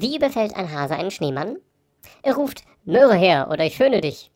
Wie überfällt ein Hase einen Schneemann? Er ruft, Möhre her, oder ich schöne dich.